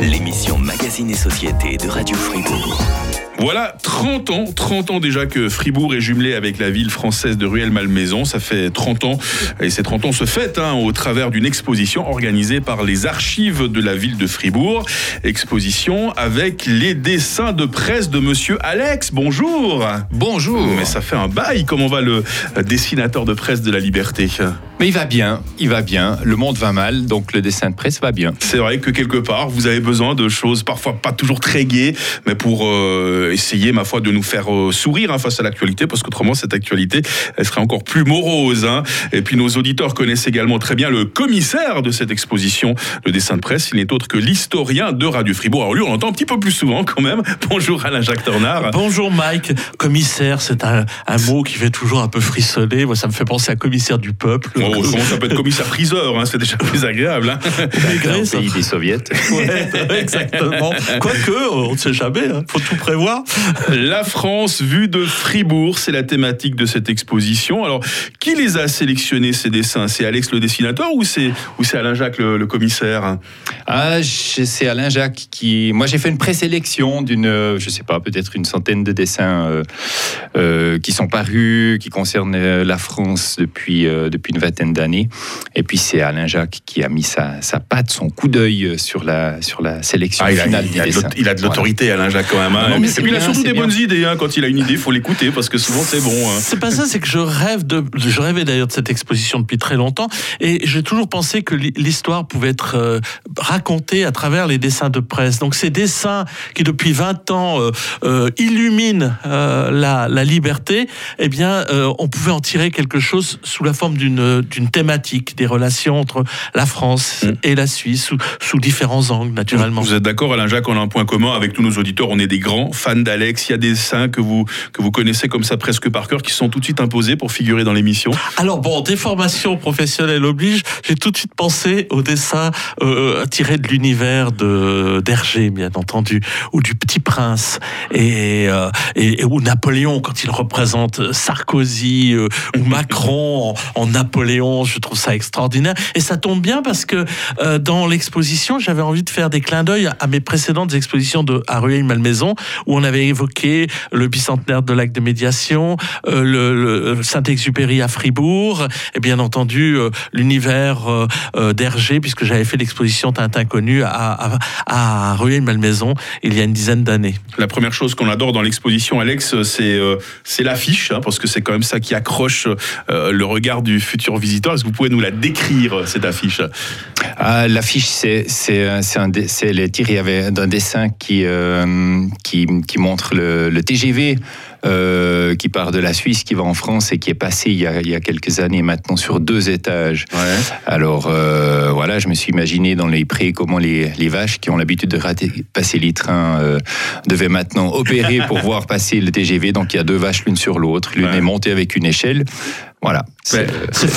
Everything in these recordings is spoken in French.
l'émission Magazine et Société de Radio Fribourg. Voilà 30 ans, 30 ans déjà que Fribourg est jumelé avec la ville française de Rueil-Malmaison. Ça fait 30 ans et ces 30 ans se fêtent hein, au travers d'une exposition organisée par les archives de la ville de Fribourg. Exposition avec les dessins de presse de monsieur Alex. Bonjour. Bonjour. Mais ça fait un bail. Comment va le dessinateur de presse de la Liberté? Mais il va bien, il va bien. Le monde va mal, donc le dessin de presse va bien. C'est vrai que quelque part, vous avez besoin de choses parfois pas toujours très gaies, mais pour euh, essayer, ma foi, de nous faire euh, sourire hein, face à l'actualité, parce qu'autrement, cette actualité, elle serait encore plus morose. Hein. Et puis, nos auditeurs connaissent également très bien le commissaire de cette exposition, le dessin de presse. Il n'est autre que l'historien de Radio Fribourg. Alors lui, on l'entend un petit peu plus souvent quand même. Bonjour Alain-Jacques Tornard. Bonjour Mike. Commissaire, c'est un, mot qui fait toujours un peu frissonner. Moi, ça me fait penser à commissaire du peuple. Oh, ça peut être commissaire-priseur, hein, c'est déjà plus agréable. Hein. pays des soviets. exactement. Quoique, on ne sait jamais, il faut tout prévoir. La France vue de Fribourg, c'est la thématique de cette exposition. Alors, qui les a sélectionnés ces dessins? C'est Alex le dessinateur ou c'est ou c'est Alain Jacques le, commissaire? Ah, c'est Alain Jacques qui. Moi, j'ai fait une présélection d'une, je sais pas, peut-être une centaine de dessins euh, euh, qui sont parus, qui concernent euh, la France depuis depuis une vingtaine d'années. Et puis c'est Alain Jacques qui a mis sa, sa patte, son coup d'œil sur la sur la sélection ah, finale il a. Il a de l'autorité, Alain Jacques quand même. Hein. Ah il a surtout des bonnes idées. Hein. Quand il a une idée, il faut l'écouter parce que souvent c'est bon. Hein. C'est pas ça, c'est que je rêve de. Je rêvais d'ailleurs de cette exposition depuis très longtemps et j'ai toujours pensé que l'histoire pouvait être euh, racontée à travers les dessins de presse. Donc ces dessins qui depuis 20 ans euh, euh, illuminent la, la, liberté, eh bien, on pouvait en tirer quelque chose sous la forme d'une d'une thématique, des relations entre la France mm. et la Suisse sous, sous différents angles, naturellement. Vous êtes d'accord, Alain Jacques, on a un point commun avec tous nos auditeurs. On est des grands fans d'Alex. Il y a des dessins que vous, que vous connaissez comme ça presque par cœur qui sont tout de suite imposés pour figurer dans l'émission Alors bon, des formations professionnelles obligent. J'ai tout de suite pensé aux dessins euh, tirés de l'univers d'Hergé, bien entendu, ou du Petit Prince, et, euh, et, ou Napoléon quand il représente Sarkozy euh, ou Macron en, Napoléon. Je trouve ça extraordinaire. Et ça tombe bien parce que euh, dans l'exposition, j'avais envie de faire des clins d'œil à mes précédentes expositions de à Rueil-Malmaison où on avait évoqué le bicentenaire de l'acte de médiation, euh, le, Saint-Exupéry à Fribourg, et bien entendu euh, l'univers euh, d'Hergé, puisque j'avais fait l'exposition Tintin connu à, à, Rueil-Malmaison il y a une dizaine d'années. La première chose qu'on adore dans l'exposition, Alex, c'est c'est l'affiche, hein, parce que c'est quand même ça qui accroche le regard du futur visiteur. Est-ce que vous pouvez nous la décrire, cette affiche? Ah, L'affiche, c'est tiré d'un dessin qui, qui, qui montre le, TGV euh, qui part de la Suisse, qui va en France et qui est passé il y a, il y a quelques années maintenant sur deux étages. Alors euh, voilà, je me suis imaginé dans les prés comment les, les vaches qui ont l'habitude de rater, passer les trains euh, devaient maintenant opérer pour voir passer le TGV. Donc il y a deux vaches l'une sur l'autre. L'une est montée avec une échelle. Voilà. C'est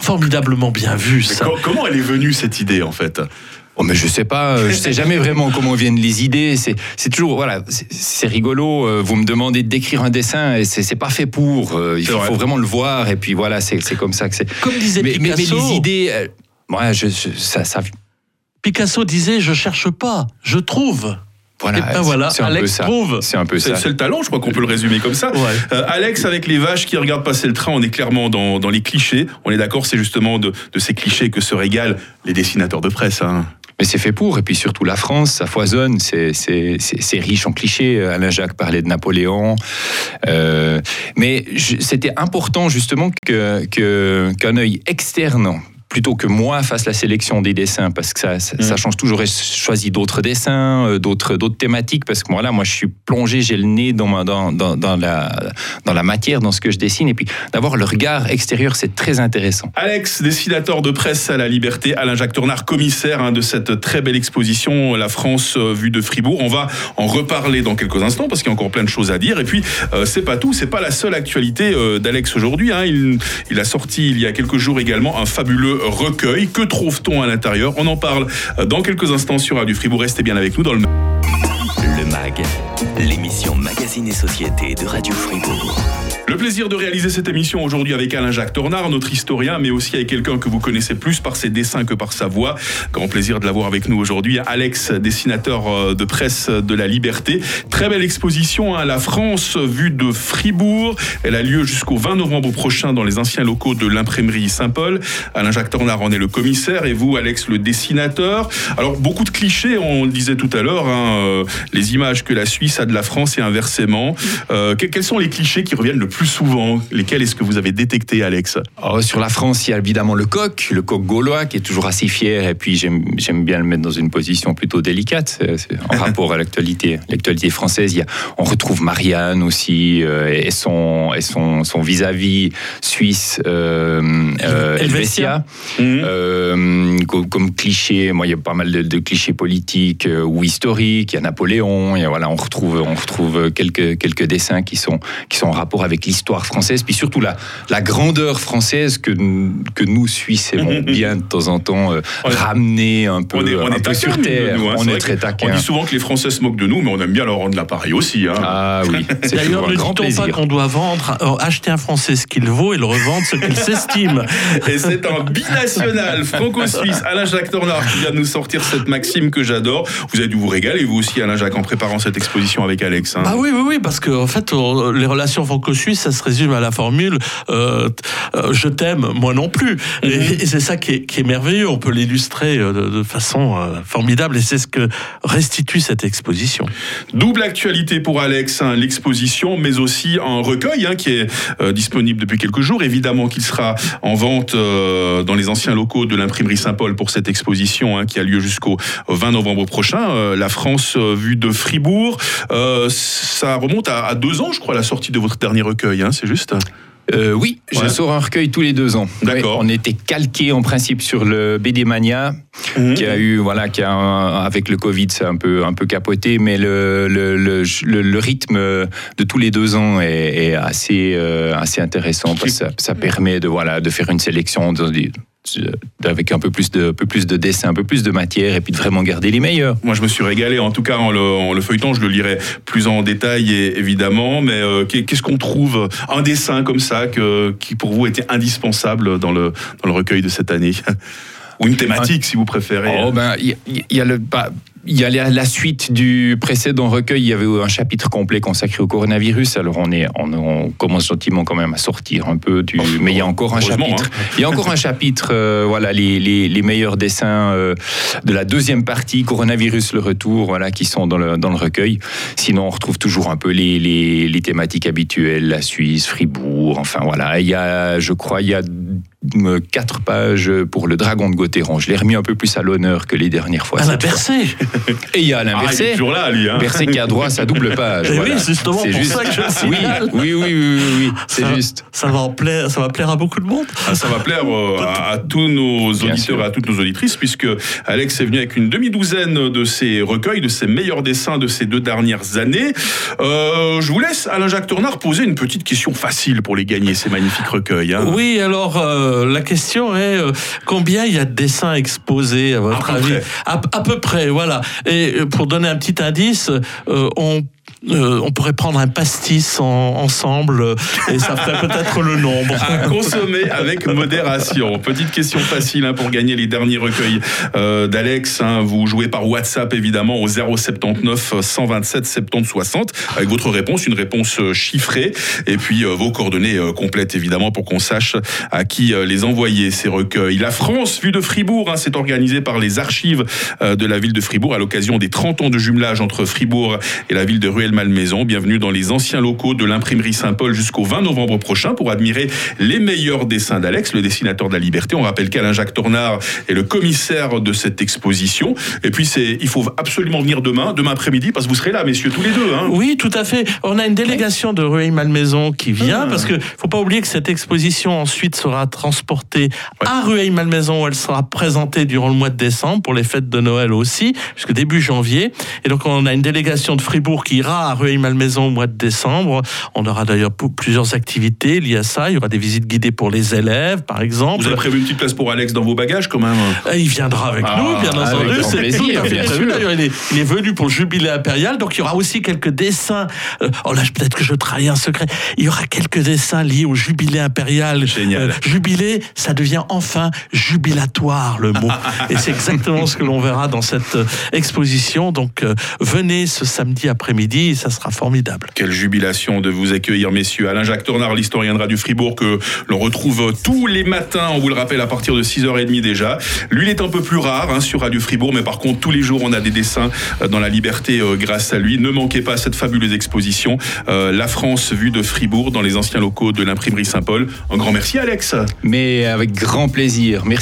formidablement bien vu ça. Comment elle est venue cette idée en fait? Oh mais je sais pas, euh, je sais jamais vraiment comment viennent les idées. C'est, c'est toujours voilà, c'est, rigolo. Euh, vous me demandez d'écrire un dessin et c'est, c'est pas fait pour. Euh, il faut, vraiment le voir et puis voilà, c'est, c'est comme ça que c'est. Comme disait mais, Picasso. Mais, les idées, moi, je, ça, ça. Picasso disait je cherche pas, je trouve. Voilà, ben voilà, c'est un Alex. C'est un peu ça. C'est le talent, je crois qu'on peut le résumer comme ça. Alex, avec les vaches qui regardent passer le train, on est clairement dans, dans les clichés. On est d'accord, c'est justement de, de, ces clichés que se régalent les dessinateurs de presse. Hein mais c'est fait pour. Et puis surtout la France, ça foisonne, c'est riche en clichés. Alain Jacques parlait de Napoléon. Euh, mais c'était important justement qu'un que, qu'un œil externe plutôt que moi fasse la sélection des dessins parce que ça, ça, mm. change toujours. J'ai choisi d'autres dessins, euh, d'autres d'autres thématiques parce que moi là, moi je suis plongé, j'ai le nez dans, dans, dans, dans, la dans la matière, dans ce que je dessine et puis d'avoir le regard extérieur, c'est très intéressant. Alex, dessinateur de presse à la Liberté, Alain Jacques Tournard, commissaire hein, de cette très belle exposition La France euh, vue de Fribourg. On va en reparler dans quelques instants parce qu'il y a encore plein de choses à dire. Et puis euh, c'est pas tout, c'est pas la seule actualité d'Alex aujourd'hui. Hein. Il, il a sorti il y a quelques jours également un fabuleux recueil. Que trouve-t-on à l'intérieur? On en parle dans quelques instants sur Radio Fribourg. Restez bien avec nous dans le Le MAG, l'émission Magazine et Société de Radio Fribourg. Le plaisir de réaliser cette émission aujourd'hui avec Alain-Jacques Tornard, notre historien, mais aussi avec quelqu'un que vous connaissez plus par ses dessins que par sa voix. Grand plaisir de l'avoir avec nous aujourd'hui. Alex, dessinateur euh, de presse de la Liberté. Très belle exposition, à hein, La France vue de Fribourg. Elle a lieu jusqu'au 20 novembre prochain dans les anciens locaux de l'imprimerie Saint-Paul. Alain-Jacques Tornard en est le commissaire et vous, Alex, le dessinateur. Alors, beaucoup de clichés, on le disait tout à l'heure, hein, euh, les images que la Suisse a de la France et inversement. Euh, quels sont les clichés qui reviennent le plus souvent Lesquels est-ce que vous avez détecté, Alex oh, Sur la France, il y a évidemment le coq, le coq gaulois, qui est toujours assez fier, et puis j'aime bien le mettre dans une position plutôt délicate, en rapport à l'actualité, l'actualité française. Il y a, on retrouve Marianne aussi, euh, et son et son son vis-à-vis suisse, euh, euh Helvetia, mhm. euh, comme, cliché. Moi, il y a pas mal de, clichés politiques ou historiques. Il y a Napoléon. Et voilà, on retrouve on retrouve quelques quelques dessins qui sont qui sont en rapport avec l'histoire française, puis surtout la, la grandeur française que, que nous, Suisses, aimons bien de temps en temps euh, ramener un peu, on est, sur terre. Nous, hein, on est, très taquin. On dit souvent que les Français se moquent de nous, mais on aime bien leur rendre l'appareil aussi. Hein. Ah oui, D'ailleurs, ne dit-on pas qu'on doit vendre, euh, acheter un Français ce qu'il vaut et le revendre ce qu'il s'estime Et c'est un binational franco-suisse, Alain-Jacques Tornard, qui vient de nous sortir cette maxime que j'adore. Vous avez dû vous régaler, vous aussi, Alain-Jacques, en préparant cette exposition avec Alex. Hein. Bah oui, oui, oui, parce que en fait, les relations franco-suisses, ça se résume à la formule euh, euh, je t'aime, moi non plus. Et, mhm. c'est ça qui est, merveilleux. On peut l'illustrer euh, de, façon formidable et c'est ce que restitue cette exposition. Double actualité pour Alex, hein, l'exposition, mais aussi un recueil hein, qui est disponible depuis quelques jours. Évidemment qu'il sera en vente dans les anciens locaux de l'imprimerie Saint-Paul pour cette exposition hein, qui a lieu jusqu'au 20 novembre prochain. la France vue de Fribourg. ça remonte à, à, deux ans, je crois, la sortie de votre dernier recueil. C'est juste euh, oui, je sors un recueil tous les deux ans. D'accord. on était calqué en principe sur le BD Mania, mhm. qui a eu, voilà, qui a avec le Covid, c'est un peu, un peu capoté, mais le, le, le, le, rythme de tous les deux ans est, assez, euh, assez intéressant parce que ça, ça, permet de, voilà, de faire une sélection de, avec un peu plus de, peu plus de dessin, un peu plus de matière, et puis de vraiment garder les meilleurs. Moi, je me suis régalé. En tout cas, en le, feuilletant, je le lirai plus en détail, évidemment. Mais euh, qu'est-ce qu'on trouve? Un dessin comme ça que, qui pour vous était indispensable dans le, dans le recueil de cette année? Ou une thématique, si vous préférez. Oh ben, il y, a le. Bah, il y a la suite du précédent recueil. Il y avait un chapitre complet consacré au coronavirus. Alors on est, on, commence gentiment quand même à sortir un peu du. mais il y a encore un chapitre. Hein. Il y a encore un chapitre. Euh, voilà les, les, les, meilleurs dessins euh, de la deuxième partie, coronavirus le retour, voilà qui sont dans le dans le recueil. Sinon on retrouve toujours un peu les, les, les thématiques habituelles, la Suisse, Fribourg. Enfin voilà. Il y a, je crois, il y a quatre pages pour le dragon de Gauthieron. Je l'ai remis un peu plus à l'honneur que les dernières fois. Alain Bercé Et il y a Alain ah, Bercé. toujours là, lui. Hein. Bercé qui a droit à sa double page. Eh oui, c'est justement pour juste... ça que je oui, oui, oui, oui, oui, c'est juste. Ça va, plaire, ça va plaire à beaucoup de monde. Ah, ça va plaire euh, à, tous nos auditeurs et à toutes nos auditrices, puisque Alex est venu avec une demi-douzaine de ses recueils, de ses meilleurs dessins de ces deux dernières années. Euh, je vous laisse, Alain-Jacques Tournard, poser une petite question facile pour les gagner, ces magnifiques recueils. Hein. Oui, alors... Euh, euh, la question est euh, combien il y a de dessins exposés à votre avis à, peu près, voilà. Et euh, pour donner un petit indice, on euh, on pourrait prendre un pastis ensemble euh, et ça ferait peut-être le nombre. À consommer avec modération. Petite question facile hein, pour gagner les derniers recueils euh, d'Alex. Hein. vous jouez par WhatsApp évidemment au 079 127 70 60 avec votre réponse, une réponse chiffrée et puis vos coordonnées complètes évidemment pour qu'on sache à qui les envoyer ces recueils. La France vue de Fribourg, hein, c'est organisé par les archives de la ville de Fribourg à l'occasion des 30 ans de jumelage entre Fribourg et la ville de Ruel Malmaison. Bienvenue dans les anciens locaux de l'imprimerie Saint-Paul jusqu'au 20 novembre prochain pour admirer les meilleurs dessins d'Alex, le dessinateur de la liberté. On rappelle qu'Alain-Jacques Tornard est le commissaire de cette exposition. Et puis, c'est, il faut absolument venir demain, demain après-midi, parce que vous serez là, messieurs, tous les deux. Hein. Oui, tout à fait. On a une délégation de Rueil-Malmaison qui vient, ah. parce que faut pas oublier que cette exposition ensuite sera transportée à Rueil-Malmaison, où elle sera présentée durant le mois de décembre pour les fêtes de Noël aussi, jusqu'au début janvier. Et donc, on a une délégation de Fribourg qui ira viendra à Rueil-Malmaison au mois de décembre. On aura d'ailleurs plusieurs activités liées à ça. Il y aura des visites guidées pour les élèves, par exemple. Vous avez prévu une petite place pour Alex dans vos bagages quand même? Il viendra avec Ah, nous, bien entendu. C'est tout à fait. D'ailleurs, il est, il est venu pour le jubilé impérial, donc il y aura aussi quelques dessins. Euh, oh là, peut-être que je trahis un secret. Il y aura quelques dessins liés au jubilé impérial. Euh, Génial. jubilé, ça devient enfin jubilatoire le mot. Et c'est exactement ce que l'on verra dans cette euh, exposition. Donc euh, venez ce samedi après-midi, ça sera formidable. Quelle jubilation de vous accueillir, messieurs. Alain-Jacques Tornard, l'historien de Radio Fribourg, que l'on retrouve tous les matins, on vous le rappelle, à partir de 6h30 déjà. Lui, il est un peu plus rare hein, sur Radio Fribourg, mais par contre, tous les jours, on a des dessins euh, dans la liberté euh, grâce à lui. Ne manquez pas cette fabuleuse exposition, euh, La France vue de Fribourg, dans les anciens locaux de l'imprimerie Saint-Paul. Un grand merci, Alex. Mais avec grand plaisir. Merci